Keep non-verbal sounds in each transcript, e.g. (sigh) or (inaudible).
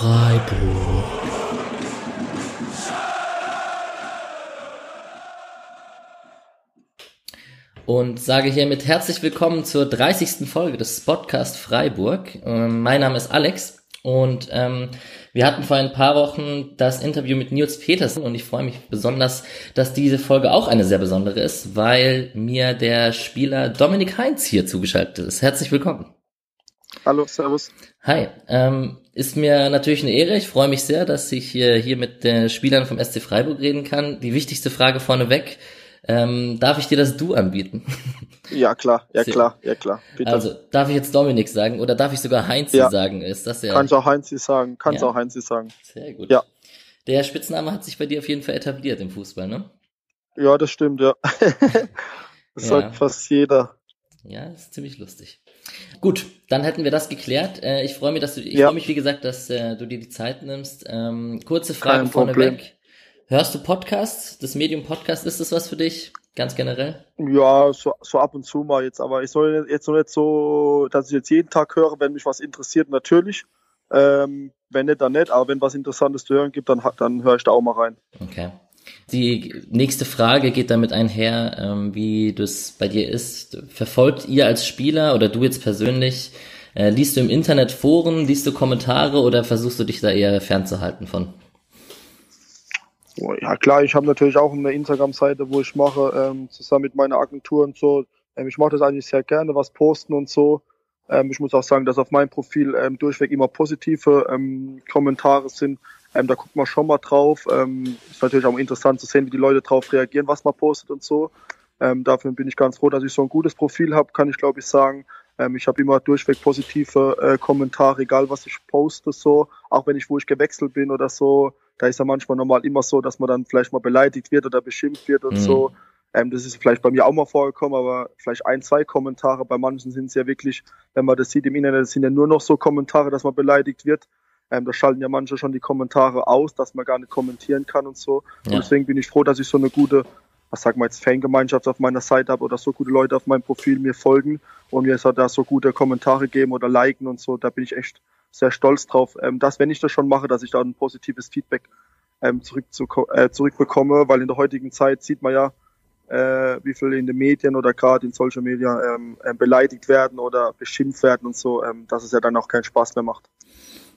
Freiburg. Und sage hiermit herzlich willkommen zur 30. Folge des Podcast Freiburg. Ähm, mein Name ist Alex und ähm, wir hatten vor ein paar Wochen das Interview mit Nils Petersen und ich freue mich besonders, dass diese Folge auch eine sehr besondere ist, weil mir der Spieler Dominik Heinz hier zugeschaltet ist. Herzlich willkommen. Hallo, Servus. Hi, ähm, ist mir natürlich eine Ehre. Ich freue mich sehr, dass ich hier, hier mit den Spielern vom SC Freiburg reden kann. Die wichtigste Frage vorneweg. Ähm, darf ich dir das Du anbieten? (laughs) Ja, klar, ja Sehr. klar, ja klar. Bitte. Also, darf ich jetzt Dominik sagen oder darf ich sogar Heinz ja. sagen? Ist das ja. Kannst auch Heinz sagen, kannst ja. auch Heinz sagen. Sehr gut. Ja. Der Spitzname hat sich bei dir auf jeden Fall etabliert im Fußball, ne? Ja, das stimmt, ja. (laughs) das ja. sagt fast jeder. Ja, das ist ziemlich lustig. Gut, dann hätten wir das geklärt. Äh, ich freue mich, dass du, ich ja. freue mich, wie gesagt, dass äh, du dir die Zeit nimmst. Ähm, kurze Frage vorneweg. Hörst du Podcasts? Das Medium Podcast, ist das was für dich? Ganz generell? Ja, so, so ab und zu mal jetzt, aber ich soll jetzt noch nicht so, dass ich jetzt jeden Tag höre, wenn mich was interessiert, natürlich. Ähm, wenn nicht, dann nicht, aber wenn was Interessantes zu hören gibt, dann, dann höre ich da auch mal rein. Okay. Die nächste Frage geht damit einher, ähm, wie das bei dir ist. Verfolgt ihr als Spieler oder du jetzt persönlich, äh, liest du im Internet Foren, liest du Kommentare oder versuchst du dich da eher fernzuhalten von? Ja klar, ich habe natürlich auch eine Instagram-Seite, wo ich mache, ähm, zusammen mit meiner Agentur und so. Ähm, ich mache das eigentlich sehr gerne, was posten und so. Ich muss auch sagen, dass auf meinem Profil durchweg immer positive Kommentare sind. Ähm, da guckt man schon mal drauf. Ähm, ist natürlich auch interessant zu sehen, wie die Leute drauf reagieren, was man postet und so. Ähm, dafür bin ich ganz froh, dass ich so ein gutes Profil habe, kann ich glaube ich sagen. Ähm, ich habe immer durchweg positive äh, Kommentare, egal was ich poste, so. Auch wenn ich, wo ich gewechselt bin oder so da ist ja manchmal normal immer so, dass man dann vielleicht mal beleidigt wird oder beschimpft wird und mhm. so. Ähm, das ist vielleicht bei mir auch mal vorgekommen, aber vielleicht ein, zwei Kommentare. Bei manchen sind es ja wirklich, wenn man das sieht im Internet, sind ja nur noch so Kommentare, dass man beleidigt wird. Ähm, da schalten ja manche schon die Kommentare aus, dass man gar nicht kommentieren kann und so. Ja. Und deswegen bin ich froh, dass ich so eine gute, was sagen wir jetzt, Fangemeinschaft auf meiner Seite habe oder so gute Leute auf meinem Profil mir folgen und mir da so gute Kommentare geben oder liken und so. Da bin ich echt sehr stolz drauf, ähm, dass, wenn ich das schon mache, dass ich da ein positives Feedback ähm, zurück zu, äh, zurückbekomme, weil in der heutigen Zeit sieht man ja, äh, wie viel in den Medien oder gerade in Social Media ähm, äh, beleidigt werden oder beschimpft werden und so, ähm, dass es ja dann auch keinen Spaß mehr macht.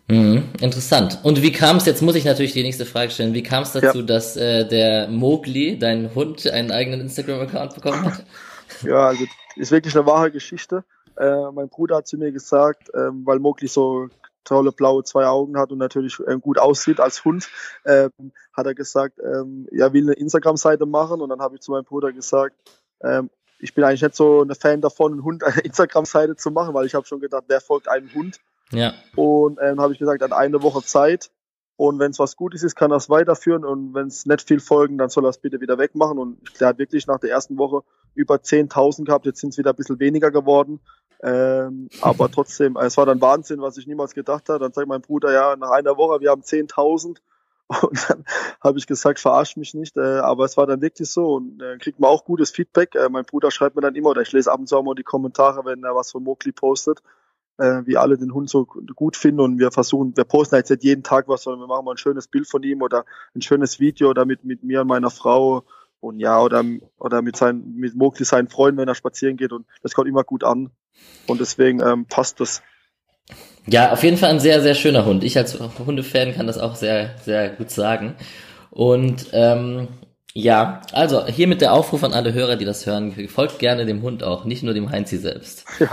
Mhm, interessant. Und wie kam es, jetzt muss ich natürlich die nächste Frage stellen, wie kam es dazu, ja. dass äh, der Mowgli, dein Hund, einen eigenen Instagram-Account bekommen hat? (laughs) ja, also ist wirklich eine wahre Geschichte. Äh, mein Bruder hat zu mir gesagt, ähm, weil Mowgli so tolle blaue zwei Augen hat und natürlich ähm, gut aussieht als Hund, ähm, hat er gesagt, ähm, ja, will eine Instagram-Seite machen und dann habe ich zu meinem Bruder gesagt, ähm, ich bin eigentlich nicht so ein Fan davon, einen Hund (laughs) eine Instagram-Seite zu machen, weil ich habe schon gedacht, wer folgt einem Hund? Ja. Und ähm, habe ich gesagt, dann eine Woche Zeit und wenn es was Gutes ist, kann er es weiterführen und wenn es nicht viel folgen, dann soll er es bitte wieder wegmachen und der hat wirklich nach der ersten Woche über 10.000 gehabt, jetzt sind es wieder ein bisschen weniger geworden ähm, (laughs) aber trotzdem, es war dann Wahnsinn, was ich niemals gedacht habe. Dann sagt mein Bruder, ja, nach einer Woche, wir haben 10.000. (laughs) Und dann habe ich gesagt, verarsch mich nicht. Äh, aber es war dann wirklich so. Und äh, kriegt man auch gutes Feedback. Äh, mein Bruder schreibt mir dann immer, oder ich lese ab und zu auch mal die Kommentare, wenn er was von Mokli postet, äh, wie alle den Hund so gut finden. Und wir versuchen, wir posten jetzt nicht jeden Tag was, sondern wir machen mal ein schönes Bild von ihm oder ein schönes Video damit mit mir und meiner Frau und ja, oder, oder mit seinen, mit Mogli seinen Freunden, wenn er spazieren geht und das kommt immer gut an. Und deswegen ähm, passt das. Ja, auf jeden Fall ein sehr, sehr schöner Hund. Ich als Hundefan kann das auch sehr, sehr gut sagen. Und ähm, ja, also hier mit der Aufruf an alle Hörer, die das hören, folgt gerne dem Hund auch, nicht nur dem Heinzi selbst. (laughs) Ja.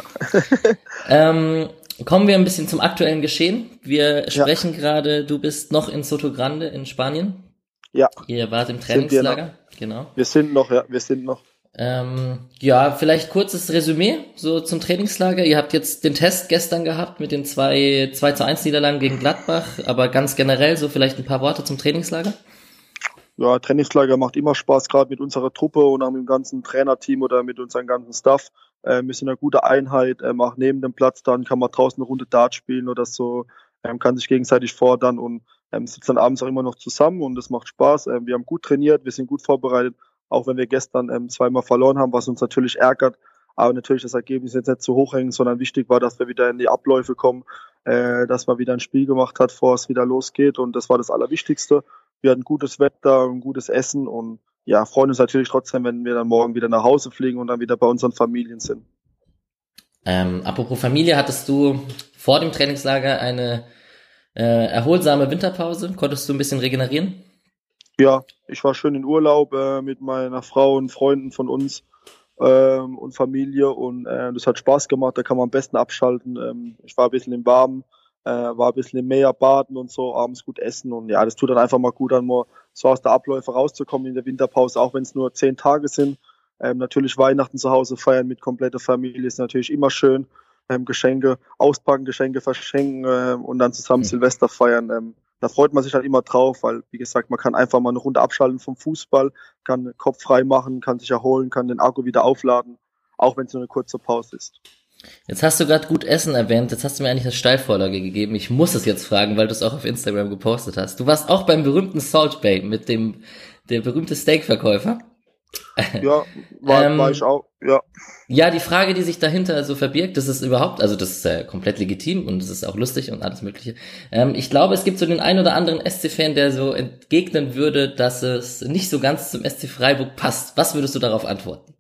ähm, kommen wir ein bisschen zum aktuellen Geschehen. Wir sprechen ja. gerade, du bist noch in Soto Grande in Spanien. Ja. Ihr wart im Trainingslager, genau. Wir sind noch, ja, wir sind noch. Ähm, ja, vielleicht kurzes Resümee so zum Trainingslager. Ihr habt jetzt den Test gestern gehabt mit den zwei 2 zu 1 Niederlagen gegen Gladbach, aber ganz generell so vielleicht ein paar Worte zum Trainingslager. Ja, Trainingslager macht immer Spaß, gerade mit unserer Truppe und auch mit dem ganzen Trainerteam oder mit unserem ganzen Staff. Äh, wir sind eine gute Einheit, ähm, auch neben dem Platz dann kann man draußen eine Runde Dart spielen oder so, ähm, kann sich gegenseitig fordern und ähm, sitzen dann abends auch immer noch zusammen und es macht Spaß. Ähm, wir haben gut trainiert, wir sind gut vorbereitet, auch wenn wir gestern ähm, zweimal verloren haben, was uns natürlich ärgert. aber natürlich das Ergebnis jetzt nicht zu hoch hängen, sondern wichtig war, dass wir wieder in die Abläufe kommen, äh, dass man wieder ein Spiel gemacht hat, bevor es wieder losgeht und das war das Allerwichtigste. Wir hatten gutes Wetter, ein gutes Essen und ja, freuen uns natürlich trotzdem, wenn wir dann morgen wieder nach Hause fliegen und dann wieder bei unseren Familien sind. Ähm, apropos Familie, hattest du vor dem Trainingslager eine äh, erholsame Winterpause? Konntest du ein bisschen regenerieren? Ja, ich war schön in Urlaub äh, mit meiner Frau und Freunden von uns ähm, und Familie und äh, das hat Spaß gemacht, da kann man am besten abschalten. Ähm, ich war ein bisschen im Warmen, äh, war ein bisschen im Meer baden und so, abends gut essen und ja, das tut dann einfach mal gut an, mal so aus der Abläufe rauszukommen in der Winterpause, auch wenn es nur zehn Tage sind. Ähm, natürlich Weihnachten zu Hause feiern mit kompletter Familie ist natürlich immer schön. Ähm, Geschenke auspacken, Geschenke verschenken äh, und dann zusammen mhm. Silvester feiern. Ähm, da freut man sich halt immer drauf, weil, wie gesagt, man kann einfach mal eine Runde abschalten vom Fußball, kann den Kopf frei machen, kann sich erholen, kann den Akku wieder aufladen, auch wenn es nur eine kurze Pause ist. Jetzt hast du gerade gut Essen erwähnt, jetzt hast du mir eigentlich eine Steilvorlage gegeben. Ich muss es jetzt fragen, weil du es auch auf Instagram gepostet hast. Du warst auch beim berühmten Salt Bay mit dem, der berühmte Steakverkäufer. (laughs) Ja, war, ähm, war ich auch, ja. Ja, die Frage, die sich dahinter so verbirgt, das ist überhaupt, also das ist äh, komplett legitim und es ist auch lustig und alles Mögliche. Ähm, ich glaube, es gibt so den einen oder anderen SC-Fan, der so entgegnen würde, dass es nicht so ganz zum SC Freiburg passt. Was würdest du darauf antworten?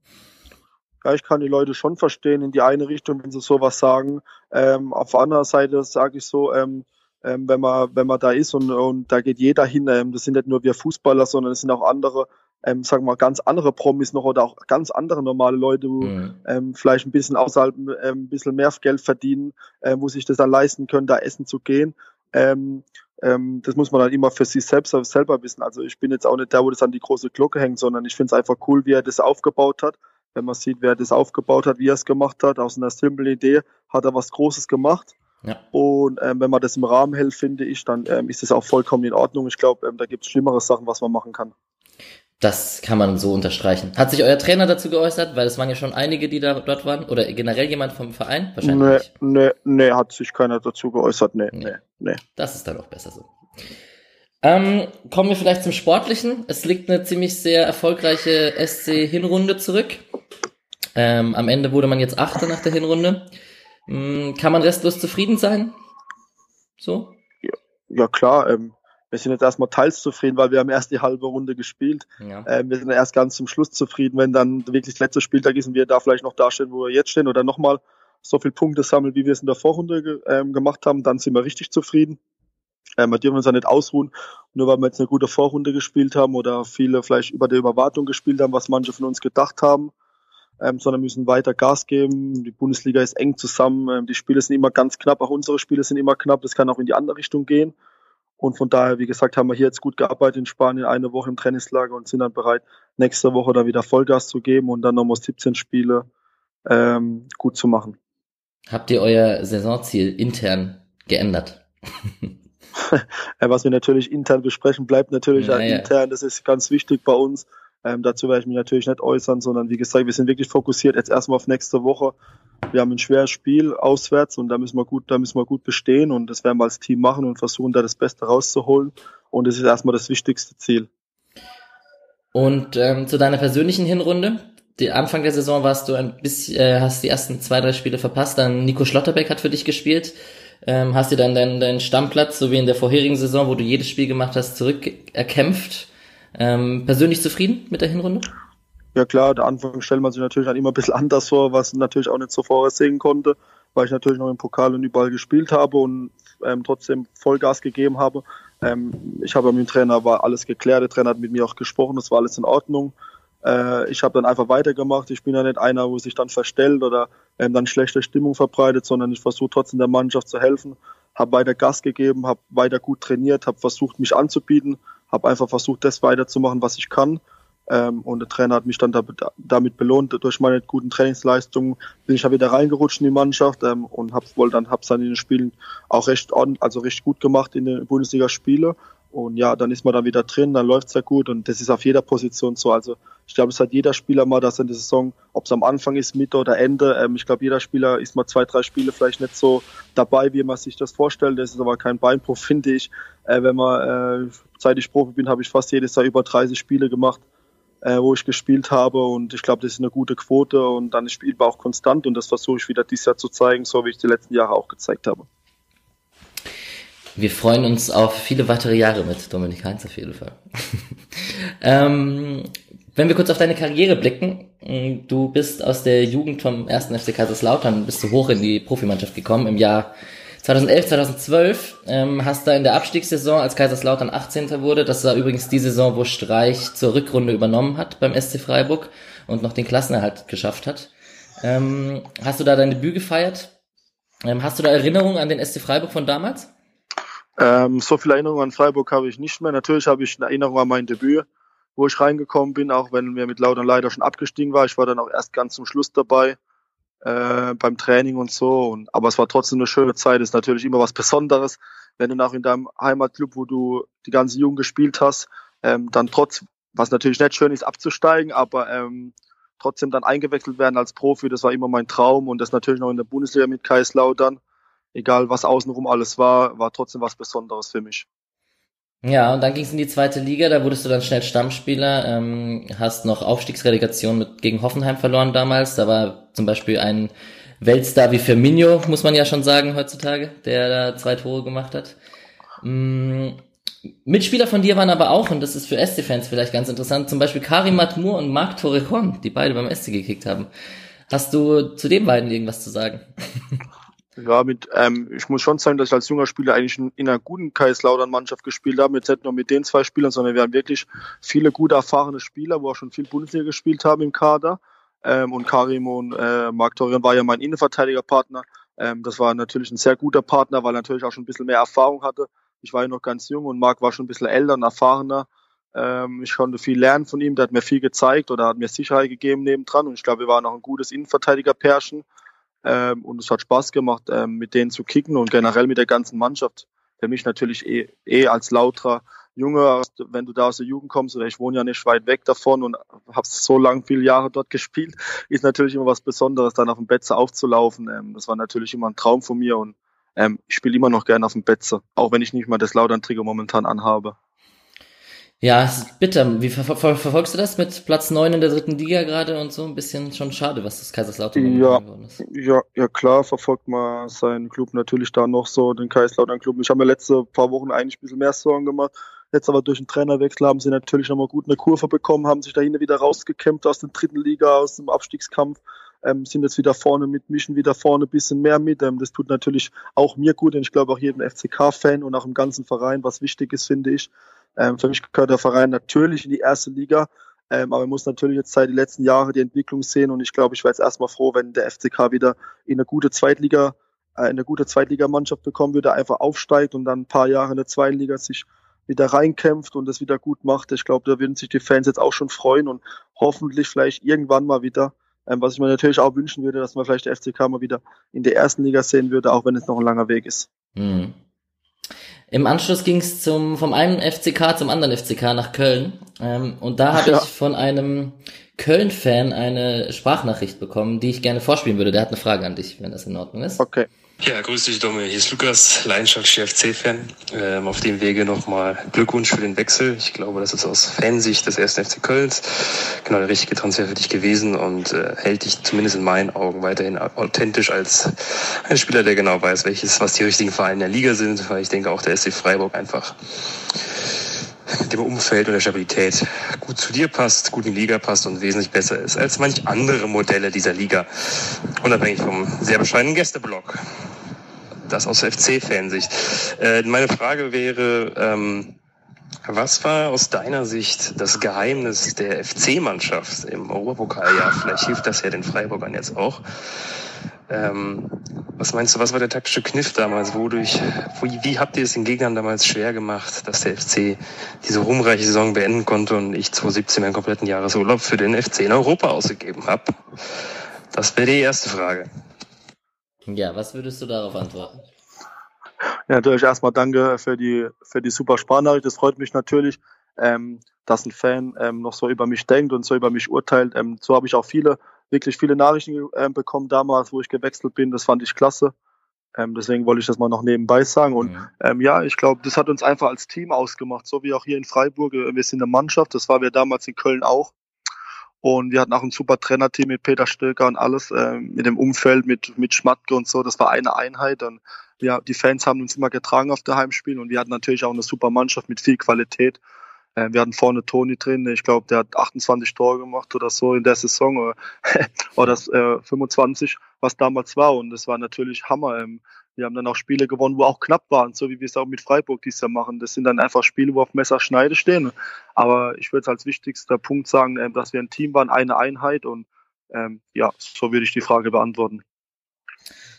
Ja, ich kann die Leute schon verstehen in die eine Richtung, wenn sie sowas sagen. Ähm, auf der anderen Seite sage ich so, ähm, ähm, wenn man wenn man da ist und, und da geht jeder hin. Ähm, das sind nicht nur wir Fußballer, sondern es sind auch andere, ähm, sagen wir mal ganz andere Promis noch oder auch ganz andere normale Leute, wo mhm. ähm, vielleicht ein bisschen außerhalb ähm, ein bisschen mehr Geld verdienen, äh, wo sich das dann leisten können, da essen zu gehen. Ähm, ähm, das muss man dann immer für sich selbst selber wissen. Also ich bin jetzt auch nicht der, wo das an die große Glocke hängt, sondern ich finde es einfach cool, wie er das aufgebaut hat wenn man sieht, wer das aufgebaut hat, wie er es gemacht hat, aus einer simplen Idee hat er was Großes gemacht. Ja. Und ähm, wenn man das im Rahmen hält, finde ich, dann ähm, ist es auch vollkommen in Ordnung. Ich glaube, ähm, da gibt es schlimmere Sachen, was man machen kann. Das kann man so unterstreichen. Hat sich euer Trainer dazu geäußert? Weil es waren ja schon einige, die da dort waren. Oder generell jemand vom Verein? Wahrscheinlich nee. Nee, nee, hat sich keiner dazu geäußert. Nee, nee, nee. Das ist dann auch besser so. Ähm, kommen wir vielleicht zum Sportlichen. Es liegt eine ziemlich sehr erfolgreiche SC-Hinrunde zurück. Ähm, am Ende wurde man jetzt Achter nach der Hinrunde. Ähm, kann man restlos zufrieden sein? So? Ja, ja klar. Ähm, wir sind jetzt erstmal teils zufrieden, weil wir haben erst die halbe Runde gespielt. Ja. Ähm, wir sind erst ganz zum Schluss zufrieden, wenn dann wirklich der letzte Spieltag ist und wir da vielleicht noch dastehen, wo wir jetzt stehen oder nochmal so viele Punkte sammeln, wie wir es in der Vorrunde ge ähm, gemacht haben, dann sind wir richtig zufrieden. Ähm, wir dürfen uns ja nicht ausruhen, nur weil wir jetzt eine gute Vorrunde gespielt haben oder viele vielleicht über der Überwartung gespielt haben, was manche von uns gedacht haben, ähm, sondern müssen weiter Gas geben. Die Bundesliga ist eng zusammen, ähm, die Spiele sind immer ganz knapp, auch unsere Spiele sind immer knapp, das kann auch in die andere Richtung gehen. Und von daher, wie gesagt, haben wir hier jetzt gut gearbeitet in Spanien, eine Woche im Trainingslager und sind dann bereit, nächste Woche dann wieder Vollgas zu geben und dann nochmal 17 Spiele ähm, gut zu machen. Habt ihr euer Saisonziel intern geändert? (laughs) Was wir natürlich intern besprechen, bleibt natürlich ja, ja. intern. Das ist ganz wichtig bei uns. Ähm, dazu werde ich mich natürlich nicht äußern, sondern wie gesagt, wir sind wirklich fokussiert jetzt erstmal auf nächste Woche. Wir haben ein schweres Spiel auswärts und da müssen wir gut, da müssen wir gut bestehen und das werden wir als Team machen und versuchen, da das Beste rauszuholen. Und das ist erstmal das wichtigste Ziel. Und ähm, zu deiner persönlichen Hinrunde. Die Anfang der Saison warst du ein bisschen, äh, hast die ersten zwei, drei Spiele verpasst. Dann Nico Schlotterbeck hat für dich gespielt ähm, hast dir dann deinen, deinen Stammplatz, so wie in der vorherigen Saison, wo du jedes Spiel gemacht hast, zurückerkämpft. Ähm, persönlich zufrieden mit der Hinrunde? Ja klar, der Anfang stellt man sich natürlich dann immer ein bisschen (laughs) anders vor, was natürlich auch nicht so vorhersehen konnte, weil ich natürlich noch im Pokal und überall gespielt habe und ähm, trotzdem Vollgas gegeben habe. Ähm, ich habe mit dem Trainer war alles geklärt, der Trainer hat mit mir auch gesprochen, das war alles in Ordnung. Äh, ich habe dann einfach weitergemacht. Ich bin ja nicht einer, wo sich dann verstellt oder ähm, dann schlechte Stimmung verbreitet, sondern ich versuche trotzdem der Mannschaft zu helfen. Habe weiter Gas gegeben, habe weiter gut trainiert, habe versucht, mich anzubieten, habe einfach versucht, das weiterzumachen, was ich kann. Ähm, und der Trainer hat mich dann damit belohnt. Durch meine guten Trainingsleistungen bin ich ja wieder reingerutscht in die Mannschaft ähm, und habe wohl dann hab's dann in den Spielen auch recht also recht gut gemacht in den Bundesliga-Spiele und ja, dann ist man dann wieder drin, dann läuft's ja gut und das ist auf jeder Position so. Also ich glaube, es hat jeder Spieler mal, dass in der Saison, ob es am Anfang ist, Mitte oder Ende, ähm, ich glaube, jeder Spieler ist mal zwei, drei Spiele vielleicht nicht so dabei, wie man sich das vorstellt. Das ist aber kein Beinbruch, (laughs) finde ich. Äh, wenn man, äh, seit ich Profi bin, habe ich fast jedes Jahr über 30 Spiele gemacht. äh, wo ich gespielt habe und ich glaube, das ist eine gute Quote und dann ist spielbar auch konstant und das versuche ich wieder dieses Jahr zu zeigen, so wie ich die letzten Jahre auch gezeigt habe. Wir freuen uns auf viele weitere Jahre mit Dominik Heinz auf jeden Fall. (laughs) ähm, wenn wir kurz auf deine Karriere blicken, du bist aus der Jugend vom ersten FC Kaiserslautern, bist du hoch in die Profimannschaft gekommen im Jahr 2011, 2012, ähm, hast da in der Abstiegssaison, als Kaiserslautern 18. wurde, das war übrigens die Saison, wo Streich zur Rückrunde übernommen hat beim SC Freiburg und noch den Klassenerhalt geschafft hat. Ähm, hast du da dein Debüt gefeiert? Ähm, hast du da Erinnerungen an den SC Freiburg von damals? Ähm, so viele Erinnerungen an Freiburg habe ich nicht mehr. Natürlich habe ich eine Erinnerung an mein Debüt, wo ich reingekommen bin, auch wenn wir mit Lautern leider schon abgestiegen war. Ich war dann auch erst ganz zum Schluss dabei äh, beim Training und so. Und, aber es war trotzdem eine schöne Zeit. Ist natürlich immer was Besonderes, wenn du nach in deinem Heimatclub, wo du die ganze Jugend gespielt hast, ähm, dann trotz, was natürlich nicht schön ist, abzusteigen, aber ähm, trotzdem dann eingewechselt werden als Profi. Das war immer mein Traum und das natürlich noch in der Bundesliga mit Kaiserslautern egal was außenrum alles war, war trotzdem was Besonderes für mich. Ja, und dann ging es in die zweite Liga, da wurdest du dann schnell Stammspieler, ähm, hast noch Aufstiegsrelegation mit, gegen Hoffenheim verloren damals. Da war zum Beispiel ein Weltstar wie Firmino, muss man ja schon sagen heutzutage, der da zwei Tore gemacht hat. Mm, Mitspieler von dir waren aber auch, und das ist für SC-Fans vielleicht ganz interessant, zum Beispiel Karim Matmur und Marc Torrejon, die beide beim SC gekickt haben. Hast du zu den beiden irgendwas zu sagen? (laughs) Ja, mit, ähm, ich muss schon sagen, dass ich als junger Spieler eigentlich in, in einer guten Kaiserslautern-Mannschaft gespielt habe. Jetzt nicht nur mit den zwei Spielern, sondern wir haben wirklich viele gut erfahrene Spieler, wo auch schon viel Bundesliga gespielt haben im Kader. Ähm, und Karim und äh, Marc Torian war ja mein Innenverteidigerpartner. Ähm, das war natürlich ein sehr guter Partner, weil er natürlich auch schon ein bisschen mehr Erfahrung hatte. Ich war ja noch ganz jung und Marc war schon ein bisschen älter und erfahrener. Ähm, ich konnte viel lernen von ihm, der hat mir viel gezeigt oder hat mir Sicherheit gegeben nebendran und ich glaube, wir waren auch ein gutes Innenverteidiger-Pärchen. Ähm, und es hat Spaß gemacht, ähm, mit denen zu kicken und generell mit der ganzen Mannschaft. Für mich natürlich eh, eh als lauter Junge, wenn du da aus der Jugend kommst, oder ich wohne ja nicht weit weg davon und habe so lang viele Jahre dort gespielt, ist natürlich immer was Besonderes, dann auf dem Betze aufzulaufen. Ähm, das war natürlich immer ein Traum von mir und ähm, ich spiele immer noch gerne auf dem Betze, auch wenn ich nicht mal das Lautern-Trigger momentan anhabe. Ja, es ist bitter. Wie ver ver verfolgst du das mit Platz 9 in der dritten Liga gerade und so? Ein bisschen schon schade, was das Kaiserslautern ja, geworden ist. Ja, ja klar, verfolgt man seinen Club natürlich da noch so, den Kaiserslautern Club. Ich habe mir letzte paar Wochen eigentlich ein bisschen mehr Sorgen gemacht. Jetzt aber durch den Trainerwechsel haben sie natürlich nochmal gut eine Kurve bekommen, haben sich dahin wieder rausgekämpft aus der dritten Liga, aus dem Abstiegskampf. Ähm, sind jetzt wieder vorne mit, mischen wieder vorne ein bisschen mehr mit. Ähm, das tut natürlich auch mir gut und ich glaube auch jedem FCK-Fan und auch im ganzen Verein, was wichtig ist, finde ich. Ähm, für mich gehört der Verein natürlich in die erste Liga, ähm, aber man muss natürlich jetzt seit den letzten Jahren die Entwicklung sehen und ich glaube, ich wäre jetzt erstmal froh, wenn der FCK wieder in eine gute Zweitliga, äh, in eine gute Zweitligamannschaft bekommen würde, einfach aufsteigt und dann ein paar Jahre in der zweiten Liga sich wieder reinkämpft und das wieder gut macht. Ich glaube, da würden sich die Fans jetzt auch schon freuen und hoffentlich vielleicht irgendwann mal wieder, ähm, was ich mir natürlich auch wünschen würde, dass man vielleicht der FCK mal wieder in der ersten Liga sehen würde, auch wenn es noch ein langer Weg ist. Mhm. Im Anschluss ging es zum vom einen FCK zum anderen FCK nach Köln ähm, und da habe ja. ich von einem Köln-Fan eine Sprachnachricht bekommen, die ich gerne vorspielen würde. Der hat eine Frage an dich, wenn das in Ordnung ist. Okay. Ja, grüß dich, Domi. Hier ist Lukas, leidenschaftlicher FC-Fan. Ähm, auf dem Wege nochmal Glückwunsch für den Wechsel. Ich glaube, das ist aus Fansicht des ersten FC Kölns genau der richtige Transfer für dich gewesen und äh, hält dich zumindest in meinen Augen weiterhin authentisch als ein Spieler, der genau weiß, welches, was die richtigen Vereine in der Liga sind, weil ich denke auch der SC Freiburg einfach dem Umfeld und der Stabilität gut zu dir passt, gut in die Liga passt und wesentlich besser ist als manch andere Modelle dieser Liga. Unabhängig vom sehr bescheidenen Gästeblock. Das aus FC-Fansicht. Äh, meine Frage wäre, ähm, was war aus deiner Sicht das Geheimnis der FC-Mannschaft im Europapokaljahr? Vielleicht hilft das ja den Freiburgern jetzt auch. Ähm, was meinst du, was war der taktische Kniff damals? Wodurch, wie, wie habt ihr es den Gegnern damals schwer gemacht, dass der FC diese ruhmreiche Saison beenden konnte und ich 2017 meinen kompletten Jahresurlaub für den FC in Europa ausgegeben habe? Das wäre die erste Frage. Ja, was würdest du darauf antworten? Ja, natürlich erstmal danke für die, für die super Sprachnachricht. Das freut mich natürlich, ähm, dass ein Fan ähm, noch so über mich denkt und so über mich urteilt. Ähm, so habe ich auch viele wirklich viele Nachrichten äh, bekommen damals, wo ich gewechselt bin. Das fand ich klasse. Ähm, deswegen wollte ich das mal noch nebenbei sagen. Und mhm. ähm, ja, ich glaube, das hat uns einfach als Team ausgemacht, so wie auch hier in Freiburg. Äh, wir sind eine Mannschaft, das war wir damals in Köln auch. Und wir hatten auch ein super Trainerteam mit Peter Stöcker und alles, äh, mit dem Umfeld, mit, mit Schmatke und so. Das war eine Einheit. Und ja, die Fans haben uns immer getragen auf der Heimspielen und wir hatten natürlich auch eine super Mannschaft mit viel Qualität. Äh, wir hatten vorne Toni drin, ich glaube, der hat 28 Tore gemacht oder so in der Saison oder, (laughs) oder das, äh, 25, was damals war. Und das war natürlich Hammer. Ähm, wir haben dann auch Spiele gewonnen, wo auch knapp waren, so wie wir es auch mit Freiburg dieses Jahr machen. Das sind dann einfach Spiele, wo auf Messerschneide stehen. Aber ich würde es als wichtigster Punkt sagen, äh, dass wir ein Team waren, eine Einheit und ähm, ja, so würde ich die Frage beantworten.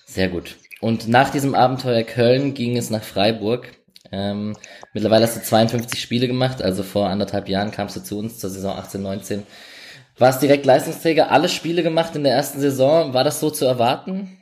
Sehr gut. Und nach diesem Abenteuer Köln ging es nach Freiburg. Ähm, mittlerweile hast du 52 Spiele gemacht, also vor anderthalb Jahren kamst du zu uns zur Saison 18, 19. Warst direkt Leistungsträger, alle Spiele gemacht in der ersten Saison. War das so zu erwarten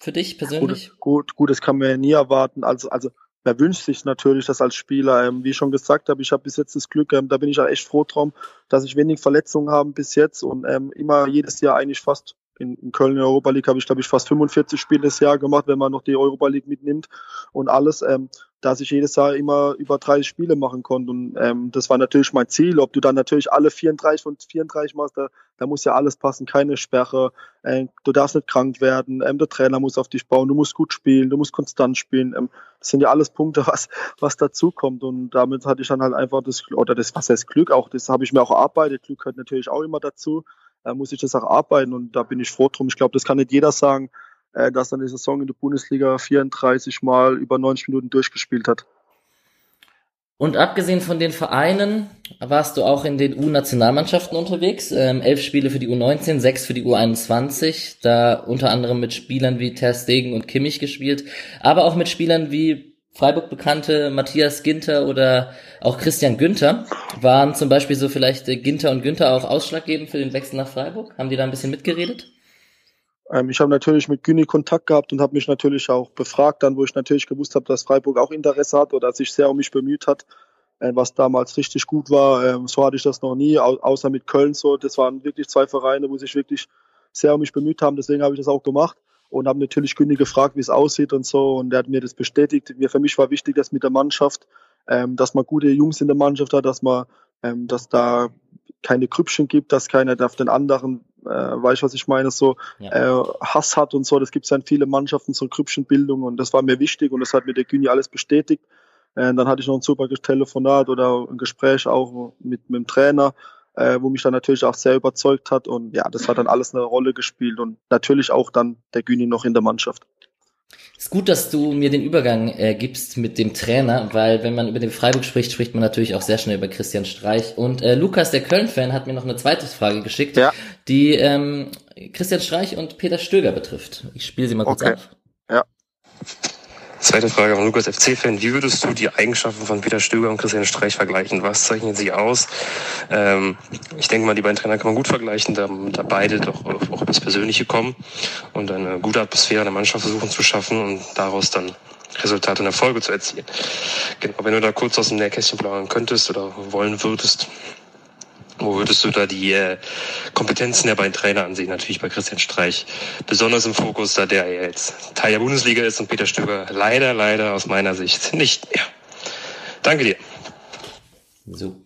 für dich persönlich? Gut, gut, gut das kann man ja nie erwarten. Also, also wer wünscht sich natürlich das als Spieler. Ähm, wie ich schon gesagt habe, ich habe bis jetzt das Glück, ähm, da bin ich auch echt froh drum, dass ich wenig Verletzungen habe bis jetzt und ähm, immer jedes Jahr eigentlich fast in, in Köln in der Europa League habe ich, glaube ich, fast 45 Spiele das Jahr gemacht, wenn man noch die Europa League mitnimmt und alles. Ähm, dass ich jedes Jahr immer über 30 Spiele machen konnte. Und ähm, das war natürlich mein Ziel. Ob du dann natürlich alle 34 von 34 machst, da, da muss ja alles passen, keine Sperre. Äh, du darfst nicht krank werden. Ähm, der Trainer muss auf dich bauen. Du musst gut spielen. Du musst konstant spielen. Ähm, das sind ja alles Punkte, (laughs) was, was dazu kommt. Und damit hatte ich dann halt einfach das, oder das, was heißt Glück auch, das habe ich mir auch erarbeitet. Glück gehört natürlich auch immer dazu. Da muss ich das auch arbeiten und da bin ich froh drum. Ich glaube, das kann nicht jeder sagen äh, dass er eine Saison in der Bundesliga 34 Mal über 90 Minuten durchgespielt hat. Und abgesehen von den Vereinen warst du auch in den U-Nationalmannschaften unterwegs. Ähm, elf Spiele für die U19, sechs für die U21. Da unter anderem mit Spielern wie Ter Stegen und Kimmich gespielt, aber auch mit Spielern wie Freiburg bekannte Matthias Ginter oder auch Christian Günther. Waren zum Beispiel so vielleicht äh, Ginter und Günther auch ausschlaggebend für den Wechsel nach Freiburg? Haben die da ein bisschen mitgeredet? Ähm, ich habe natürlich mit Güni Kontakt gehabt und habe mich natürlich auch befragt, dann wo ich natürlich gewusst habe, dass Freiburg auch Interesse hat oder sich sehr um mich bemüht hat, äh, was damals richtig gut war. Ähm, so hatte ich das noch nie, au außer mit Köln so. Das waren wirklich zwei Vereine, wo sich wirklich sehr um mich bemüht haben. Deswegen habe ich das auch gemacht und habe natürlich Güni gefragt, wie es aussieht und so. Und er hat mir das bestätigt. Mir für mich war wichtig, dass mit der Mannschaft, ähm, dass man gute Jungs in der Mannschaft hat, dass man, ähm, dass da keine Krüppchen gibt, dass keiner auf den anderen äh, weißt du, was ich meine, so ja. äh, Hass hat und so. Das gibt es ja in vielen Mannschaften, so Krüppchenbildung und das war mir wichtig und das hat mir der Güni alles bestätigt. Äh, dann hatte ich noch ein super Telefonat oder ein Gespräch auch mit, mit dem Trainer, äh, wo mich dann natürlich auch sehr überzeugt hat und ja, das hat dann alles eine Rolle gespielt und natürlich auch dann der Güni noch in der Mannschaft. Ist gut, dass du mir den Übergang äh, gibst mit dem Trainer, weil wenn man über den Freiburg spricht, spricht man natürlich auch sehr schnell über Christian Streich. Und äh, Lukas, der Köln-Fan, hat mir noch eine zweite Frage geschickt, ja. die ähm, Christian Streich und Peter Stöger betrifft. Ich spiele sie mal kurz okay. ab. Ja. Zweite Frage von Lukas FC-Fan. Wie würdest du die Eigenschaften von Peter Stöger und Christian Streich vergleichen? Was zeichnen sie aus? Ähm, ich denke mal, die beiden Trainer kann man gut vergleichen, da, da beide doch auch, das Persönliche kommen und eine gute Atmosphäre in der Mannschaft versuchen zu schaffen und daraus dann Resultate und Erfolge zu erzielen. Genau, wenn du da kurz aus dem Nähkästchen plaudern könntest oder wollen würdest, wo würdest du da die äh, Kompetenzen der beiden Trainer ansehen? Natürlich bei Christian Streich besonders im Fokus, da der jetzt Teil der Bundesliga ist und Peter Stöger leider, leider aus meiner Sicht nicht mehr. Danke dir. So.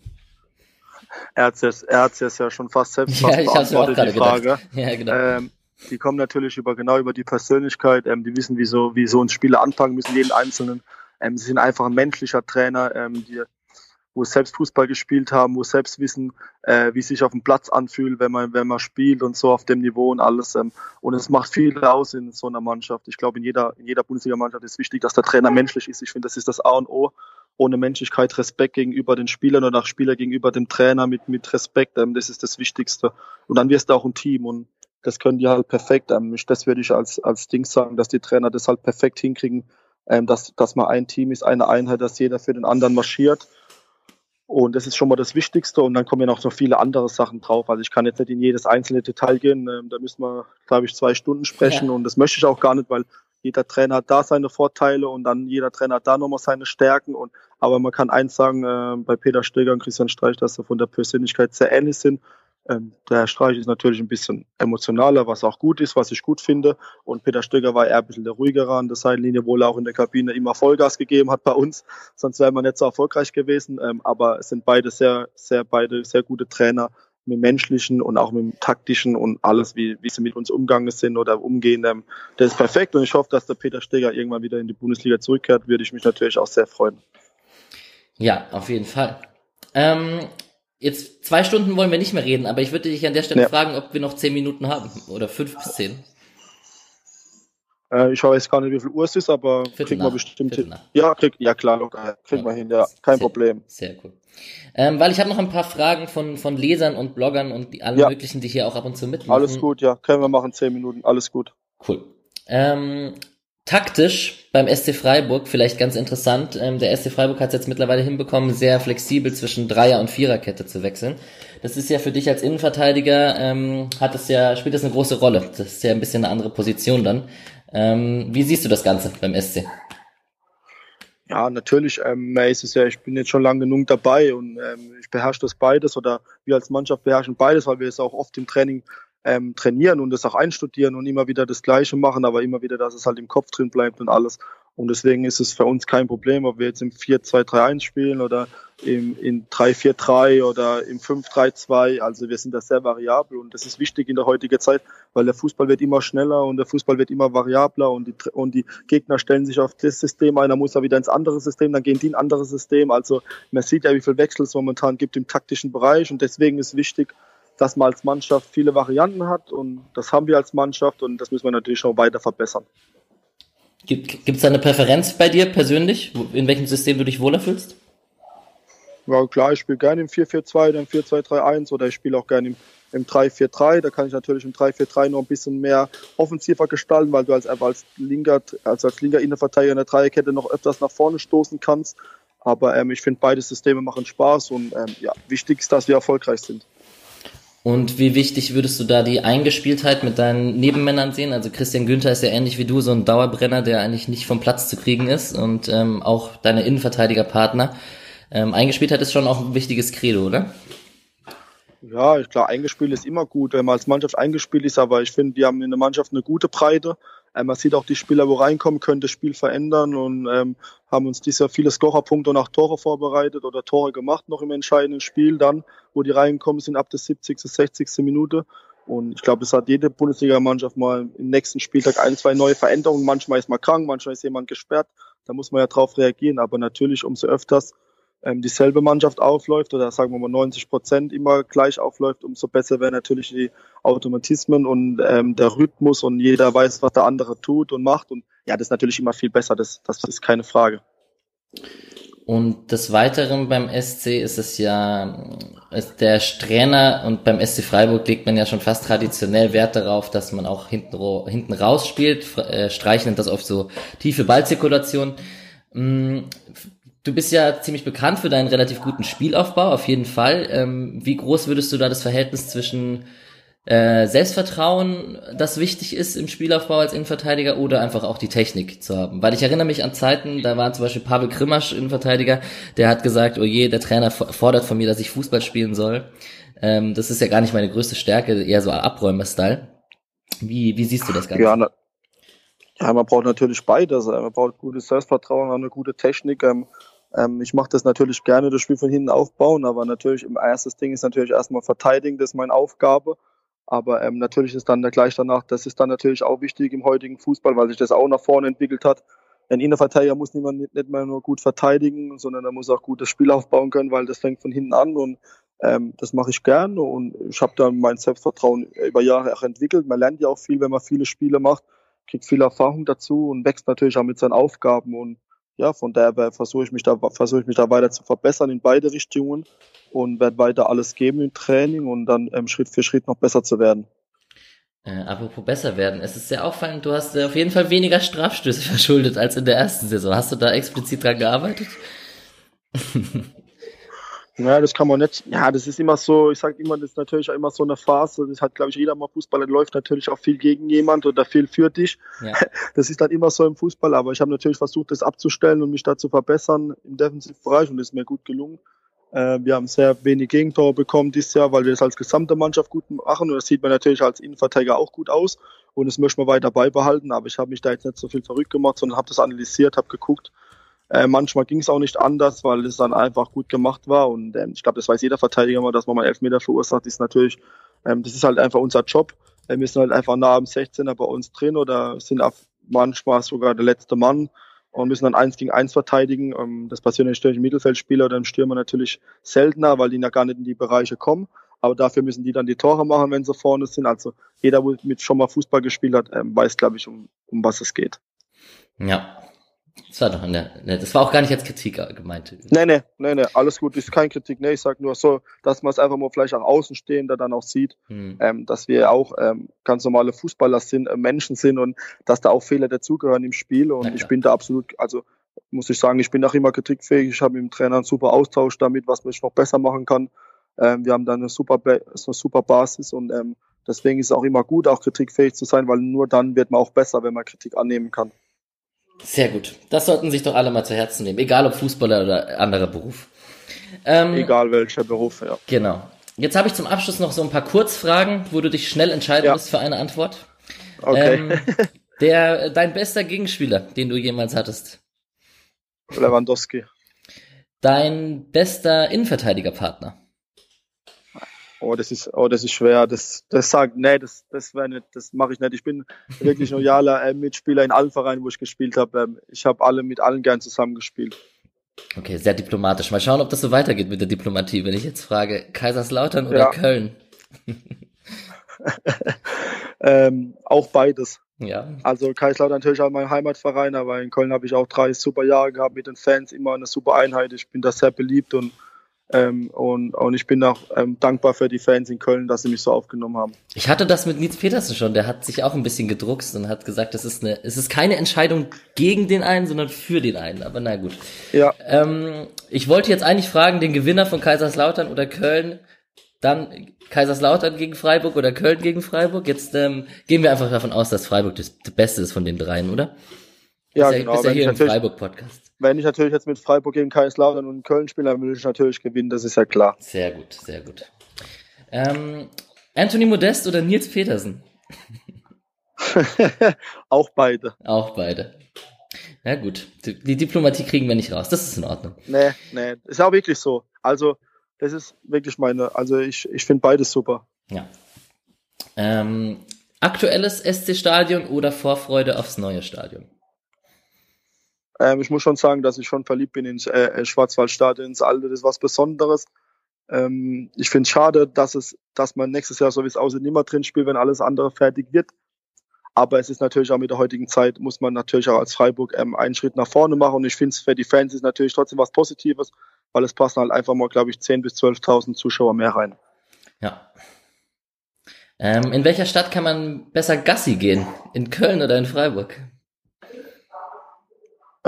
Er hat es er ja schon fast selbst (laughs) ja, ich beantwortet, die Frage. Ja, genau. Ähm, die kommen natürlich über genau über die Persönlichkeit. Ähm, die wissen, wie so, wie so ein Spieler anfangen müssen, jeden Einzelnen. Ähm, sie sind einfach ein menschlicher Trainer, ähm, die wo selbst Fußball gespielt haben, wo selbst wissen, äh, wie sich auf dem Platz anfühlt, wenn man, wenn man spielt und so auf dem Niveau und alles. Ähm, und es macht viel aus in so einer Mannschaft. Ich glaube, in jeder, in jeder Bundesliga-Mannschaft ist wichtig, dass der Trainer menschlich ist. Ich finde, das ist das A und O. Ohne Menschlichkeit, Respekt gegenüber den Spielern oder auch Spieler gegenüber dem Trainer mit, mit Respekt. Ähm, das ist das Wichtigste. Und dann wirst du auch ein Team und das können die halt perfekt. Ähm, das würde ich als, als Ding sagen, dass die Trainer das halt perfekt hinkriegen, ähm, dass, dass man ein Team ist, eine Einheit, dass jeder für den anderen marschiert und das ist schon mal das Wichtigste. Und dann kommen ja noch so viele andere Sachen drauf. Also ich kann jetzt nicht in jedes einzelne Detail gehen. Ähm, da müssen wir, glaube ich, zwei Stunden sprechen. Ja. Und das möchte ich auch gar nicht, weil jeder Trainer hat da seine Vorteile und dann jeder Trainer hat da nochmal seine Stärken. Und, aber man kann eins sagen, äh, bei Peter Stöger und Christian Streich, dass sie von der Persönlichkeit sehr ähnlich sind. Ähm, der Herr Streich ist natürlich ein bisschen emotionaler, was auch gut ist, was ich gut finde. Und Peter Stöger war eher ein bisschen der ruhigere an der Seitenlinie, obwohl er auch in der Kabine immer Vollgas gegeben hat bei uns. Sonst wäre man nicht so erfolgreich gewesen. Ähm, aber es sind beide sehr, sehr, beide sehr gute Trainer mit menschlichen und auch mit dem taktischen und alles, wie, wie sie mit uns umgegangen sind oder umgehen. Ähm, das ist perfekt und ich hoffe, dass der Peter Steger irgendwann wieder in die Bundesliga zurückkehrt, würde ich mich natürlich auch sehr freuen. Ja, auf jeden Fall. Ähm, jetzt zwei Stunden wollen wir nicht mehr reden, aber ich würde dich an der Stelle ja. fragen, ob wir noch zehn Minuten haben oder fünf bis zehn. Äh, ich weiß gar nicht, wie viel Uhr es ist, aber Viertel kriegen nach. wir bestimmt Viertel hin. Ja, krieg, ja klar, locker. Kriegen Ja. wir hin, ja. Kein Sehr- Problem. Sehr cool. Ähm, weil ich habe noch ein paar Fragen von, von Lesern und Bloggern und die, alle Ja. möglichen, die hier auch ab und zu mitmachen. Alles gut, ja. Können wir machen, zehn Minuten. Alles gut. Cool. Ähm, taktisch beim SC Freiburg vielleicht ganz interessant. Ähm, der SC Freiburg hat es jetzt mittlerweile hinbekommen, sehr flexibel zwischen Dreier- und Viererkette zu wechseln. Das ist ja für dich als Innenverteidiger, ähm, hat es ja, spielt das eine große Rolle. Das ist ja ein bisschen eine andere Position dann. Ähm, wie siehst du das Ganze beim SC? Ja, natürlich ähm, ist es ja, ich bin jetzt schon lang genug dabei und ähm, ich beherrsche das beides oder wir als Mannschaft beherrschen beides, weil wir es auch oft im Training ähm, trainieren und das auch einstudieren und immer wieder das Gleiche machen, aber immer wieder, dass es halt im Kopf drin bleibt und alles. Und deswegen ist es für uns kein Problem, ob wir jetzt im 4-2-3-1 spielen oder im, in 3-4-3 oder im 5-3-2. Also wir sind da sehr variabel und das ist wichtig in der heutigen Zeit, weil der Fußball wird immer schneller und der Fußball wird immer variabler und die, und die Gegner stellen sich auf das System ein, dann muss er wieder ins andere System, dann gehen die in ein anderes System. Also man sieht ja, wie viel Wechsel es momentan gibt im taktischen Bereich und deswegen ist wichtig, dass man als Mannschaft viele Varianten hat und das haben wir als Mannschaft und das müssen wir natürlich noch weiter verbessern. Gibt es da eine Präferenz bei dir persönlich, in welchem System du dich wohler fühlst? Ja klar, ich spiele gerne im 4-4-2 oder im 4-2-3-1 oder ich spiele auch gerne im, im 3-4-3. Da kann ich natürlich im 3-4-3 noch ein bisschen mehr offensiver gestalten, weil du als, als linker, also als linker Innenverteidiger in der Dreierkette noch öfters nach vorne stoßen kannst. Aber ähm, ich finde, beide Systeme machen Spaß und ähm, ja, wichtig ist, dass wir erfolgreich sind. Und wie wichtig würdest du da die Eingespieltheit mit deinen Nebenmännern sehen? Also Christian Günther ist ja ähnlich wie du so ein Dauerbrenner, der eigentlich nicht vom Platz zu kriegen ist und ähm, auch deine Innenverteidigerpartner. Ähm, Eingespieltheit ist schon auch ein wichtiges Credo, oder? Ja, klar, eingespielt ist immer gut, wenn man als Mannschaft eingespielt ist, aber ich finde, wir haben in der Mannschaft eine gute Breite. Ähm, man sieht auch die Spieler, wo reinkommen, können das Spiel verändern und ähm, haben uns dieses Jahr viele Scorerpunkte und auch Tore vorbereitet oder Tore gemacht noch im entscheidenden Spiel dann, wo die reinkommen sind ab der 70., 60. Minute. Und ich glaube, es hat jede Bundesliga-Mannschaft mal im nächsten Spieltag ein, zwei neue Veränderungen. Manchmal ist man krank, manchmal ist jemand gesperrt. Da muss man ja drauf reagieren. Aber natürlich umso öfters ähm, dieselbe Mannschaft aufläuft oder sagen wir mal 90 Prozent immer gleich aufläuft, umso besser wären natürlich die Automatismen und ähm, der Rhythmus und jeder weiß, was der andere tut und macht. Und ja, das ist natürlich immer viel besser, das, das ist keine Frage. Und des Weiteren beim SC ist es ja, ist der Trainer und beim SC Freiburg legt man ja schon fast traditionell Wert darauf, dass man auch hinten, hinten raus spielt. Äh, Streich das oft so tiefe Ballzirkulation. Du bist ja ziemlich bekannt für deinen relativ guten Spielaufbau, auf jeden Fall. Ähm, wie groß würdest du da das Verhältnis zwischen äh, Selbstvertrauen, das wichtig ist im Spielaufbau als Innenverteidiger oder einfach auch die Technik zu haben. Weil ich erinnere mich an Zeiten, da war zum Beispiel Pavel Krimasch Innenverteidiger, der hat gesagt, oh je, der Trainer fordert von mir, dass ich Fußball spielen soll. Ähm, das ist ja gar nicht meine größte Stärke, eher so Abräumer-Style. Wie, wie siehst du das Ganze? Ja, na, ja, man braucht natürlich beides. Man braucht gutes Selbstvertrauen, eine gute Technik. Ähm, ähm, ich mache das natürlich gerne, das Spiel von hinten aufbauen, aber natürlich im erstes Ding ist natürlich erstmal verteidigen, das ist meine Aufgabe. Aber ähm, natürlich ist dann gleich danach, das ist dann natürlich auch wichtig im heutigen Fußball, weil sich das auch nach vorne entwickelt hat. Ein Innenverteidiger muss nicht, mehr, nicht mehr nur gut verteidigen, sondern er muss auch gut das Spiel aufbauen können, weil das fängt von hinten an und ähm, das mache ich gern und ich habe dann mein Selbstvertrauen über Jahre auch entwickelt. Man lernt ja auch viel, wenn man viele Spiele macht, kriegt viel Erfahrung dazu und wächst natürlich auch mit seinen Aufgaben und ja, von daher versuche ich mich da versuche ich mich da weiter zu verbessern in beide Richtungen und werde weiter alles geben im Training und dann ähm, Schritt für Schritt noch besser zu werden. Äh, apropos besser werden, es ist sehr auffallend, du hast äh, auf jeden Fall weniger Strafstöße (laughs) verschuldet als in der ersten Saison. Hast du da explizit dran gearbeitet? (laughs) Ja, das kann man nicht. Ja, das ist immer so, ich sage immer, das ist natürlich auch immer so eine Phase. Das hat, glaube ich, jeder mal Fußballer läuft natürlich auch viel gegen jemand oder viel für dich. Ja. (laughs) Das ist dann immer so im Fußball, aber ich habe natürlich versucht, das abzustellen und mich da zu verbessern im Defensivbereich und das ist mir gut gelungen. Äh, wir haben sehr wenig Gegentore bekommen dieses Jahr, weil wir das als gesamte Mannschaft gut machen und das sieht man natürlich als Innenverteidiger auch gut aus und das möchten wir weiter beibehalten, aber ich habe mich da jetzt nicht so viel verrückt gemacht, sondern habe das analysiert, habe geguckt, Äh, manchmal ging es auch nicht anders, weil es dann einfach gut gemacht war. Und ähm, ich glaube, das weiß jeder Verteidiger mal, dass man mal Elfmeter verursacht, ist natürlich, ähm, das ist halt einfach unser Job. Wir müssen halt einfach nah am 16er bei uns drin oder sind manchmal sogar der letzte Mann und müssen dann eins gegen eins verteidigen. Ähm, das passiert natürlich im Mittelfeldspieler oder im Stürmer natürlich seltener, weil die ja gar nicht in die Bereiche kommen. Aber dafür müssen die dann die Tore machen, wenn sie vorne sind. Also jeder, der mit schon mal Fußball gespielt hat, ähm, weiß, glaube ich, um, um was es geht. Ja, das war doch eine, ne, das war auch gar nicht als Kritik gemeint. Nee, nee, nee, nee, alles gut, ist keine Kritik. Nee, ich sag nur so, dass man es einfach mal vielleicht auch Außenstehender dann auch sieht, hm. ähm, dass wir auch ähm, ganz normale Fußballer sind, äh, Menschen sind und dass da auch Fehler dazugehören im Spiel. Und ich bin da absolut, also muss ich sagen, ich bin auch immer kritikfähig. Ich habe mit dem Trainer einen super Austausch damit, was man noch besser machen kann. Ähm, wir haben da eine super, eine super Basis und ähm, deswegen ist es auch immer gut, auch kritikfähig zu sein, weil nur dann wird man auch besser, wenn man Kritik annehmen kann. Sehr gut. Das sollten sich doch alle mal zu Herzen nehmen, egal ob Fußballer oder anderer Beruf. Ähm, egal welcher Beruf, ja. Genau. Jetzt habe ich zum Abschluss noch so ein paar Kurzfragen, wo du dich schnell entscheiden ja. musst für eine Antwort. Okay. Ähm, (laughs) der, dein bester Gegenspieler, den du jemals hattest? Lewandowski. Dein bester Innenverteidigerpartner? Oh, das ist, oh, das ist schwer. Das, das sagt, nee, das, das wäre nicht, das mache ich nicht. Ich bin wirklich loyaler äh, Mitspieler in allen Vereinen, wo ich gespielt habe. Ähm, ich habe alle mit allen gern zusammengespielt. Okay, sehr diplomatisch. Mal schauen, ob das so weitergeht mit der Diplomatie, wenn ich jetzt frage, Kaiserslautern oder ja. Köln? (laughs) ähm, auch beides. Ja. Also Kaiserslautern natürlich auch mein Heimatverein, aber in Köln habe ich auch drei super Jahre gehabt mit den Fans, immer eine super Einheit. Ich bin da sehr beliebt und ähm, und, und ich bin auch ähm, dankbar für die Fans in Köln, dass sie mich so aufgenommen haben. Ich hatte das mit Nils Petersen schon, der hat sich auch ein bisschen gedruckst und hat gesagt, es ist eine, es ist keine Entscheidung gegen den einen, sondern für den einen. Aber na gut. Ja. Ähm, ich wollte jetzt eigentlich fragen, den Gewinner von Kaiserslautern oder Köln, dann Kaiserslautern gegen Freiburg oder Köln gegen Freiburg. Jetzt ähm, gehen wir einfach davon aus, dass Freiburg das, das Beste ist von den dreien, oder? Ja, ist genau. Bist ja hier im Freiburg-Podcast. Wenn ich natürlich jetzt mit Freiburg gegen Kaiserslautern und Köln spiele, dann will ich natürlich gewinnen, das ist ja klar. Sehr gut, sehr gut. Ähm, Anthony Modest oder Nils Petersen? (laughs) Auch beide. Auch beide. Ja gut, die Diplomatie kriegen wir nicht raus, das ist in Ordnung. Nee, nee, ist auch wirklich so. Also, das ist wirklich meine, also ich, ich finde beides super. Ja. Ähm, aktuelles SC-Stadion oder Vorfreude aufs neue Stadion? Ähm, ich muss schon sagen, dass ich schon verliebt bin ins äh, äh, Schwarzwaldstadion, ins Alte. Das ist was Besonderes. Ähm, ich finde es schade, dass es, dass man nächstes Jahr, so wie es aussieht, nicht mehr drin spielt, wenn alles andere fertig wird. Aber es ist natürlich auch mit der heutigen Zeit, muss man natürlich auch als Freiburg ähm, einen Schritt nach vorne machen. Und ich finde es für die Fans ist natürlich trotzdem was Positives, weil es passen halt einfach mal, glaube ich, 10.000 bis 12.000 Zuschauer mehr rein. Ja. Ähm, in welcher Stadt kann man besser Gassi gehen? In Köln oder in Freiburg?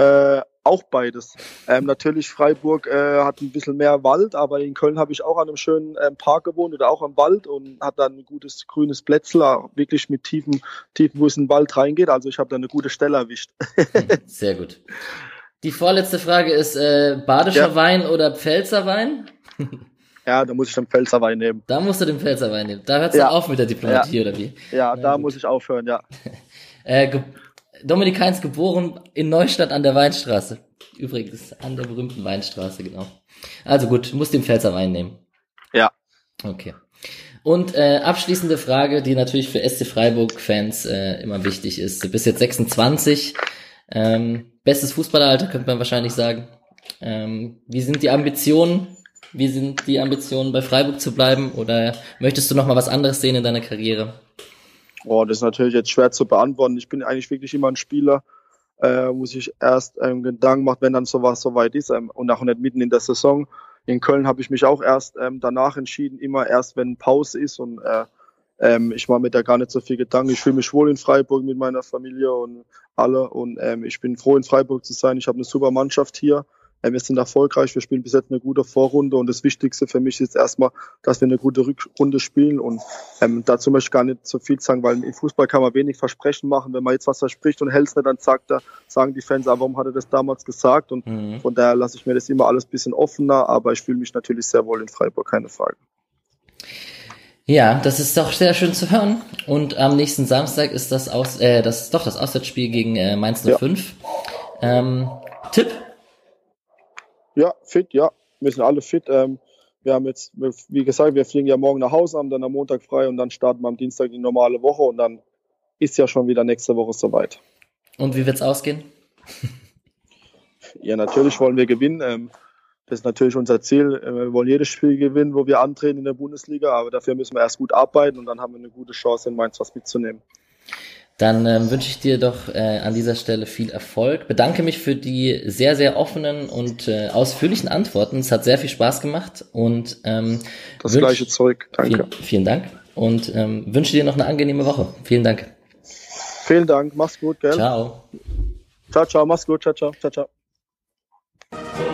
Äh, auch beides. Ähm, natürlich Freiburg äh, hat ein bisschen mehr Wald, aber in Köln habe ich auch an einem schönen ähm, Park gewohnt oder auch am Wald und hat dann ein gutes grünes Plätzl, wirklich mit tiefen, tiefen, wo es in den Wald reingeht. Also ich habe da eine gute Stelle erwischt. Sehr gut. Die vorletzte Frage ist äh, Badischer ja. Wein oder Pfälzer Wein? Ja, da muss ich den Pfälzer Wein nehmen. Da musst du den Pfälzer Wein nehmen. Da hört es ja. auf mit der Diplomatie, ja. oder wie? Ja, da gut. muss ich aufhören, ja. (laughs) äh, Dominik Heinz geboren in Neustadt an der Weinstraße. Übrigens, an der berühmten Weinstraße, genau. Also gut, muss den Pfälzer Wein nehmen. Ja. Okay. Und äh, abschließende Frage, die natürlich für SC Freiburg-Fans äh, immer wichtig ist. Du bist jetzt 26, ähm, bestes Fußballeralter, könnte man wahrscheinlich sagen. Ähm, wie sind die Ambitionen? Wie sind die Ambitionen, bei Freiburg zu bleiben? Oder möchtest du noch mal was anderes sehen in deiner Karriere? Oh, das ist natürlich jetzt schwer zu beantworten. Ich bin eigentlich wirklich immer ein Spieler, äh, wo sich erst ähm, Gedanken macht, wenn dann sowas soweit ist ähm, und auch nicht mitten in der Saison. In Köln habe ich mich auch erst ähm, danach entschieden, immer erst, wenn Pause ist und äh, ähm, ich mache mir da gar nicht so viel Gedanken. Ich fühle mich wohl in Freiburg mit meiner Familie und alle und ähm, ich bin froh in Freiburg zu sein. Ich habe eine super Mannschaft hier. Ähm, wir sind erfolgreich, wir spielen bis jetzt eine gute Vorrunde und das Wichtigste für mich ist erstmal, dass wir eine gute Rückrunde spielen und ähm, dazu möchte ich gar nicht so viel sagen, weil im Fußball kann man wenig Versprechen machen. Wenn man jetzt was verspricht und hält es nicht, dann sagt er, sagen die Fans, ah, warum hat er das damals gesagt? Und mhm. von daher lasse ich mir das immer alles ein bisschen offener, aber ich fühle mich natürlich sehr wohl in Freiburg, keine Frage. Ja, das ist doch sehr schön zu hören. Und am nächsten Samstag ist das aus, äh, das doch das Auswärtsspiel gegen äh, Mainz 05. Ja. Ähm, Tipp Ja, fit, ja. Wir sind alle fit. Ähm, wir haben jetzt, wie gesagt, wir fliegen ja morgen nach Hause, haben dann am Montag frei und dann starten wir am Dienstag die normale Woche und dann ist ja schon wieder nächste Woche soweit. Und wie wird's ausgehen? ja, natürlich wollen wir gewinnen. Ähm, das ist natürlich unser Ziel. Äh, wir wollen jedes Spiel gewinnen, wo wir antreten in der Bundesliga, aber dafür müssen wir erst gut arbeiten und dann haben wir eine gute Chance, in Mainz was mitzunehmen. Dann ähm, wünsche ich dir doch äh, an dieser Stelle viel Erfolg. Bedanke mich für die sehr, sehr offenen und äh, ausführlichen Antworten. Es hat sehr viel Spaß gemacht und ähm, das gleiche Zeug. Danke. Vielen, vielen Dank und ähm, wünsche dir noch eine angenehme Woche. Vielen Dank. Vielen Dank. Mach's gut, gell? Ciao. Ciao, ciao. Mach's gut. Ciao, ciao. Ciao, ciao.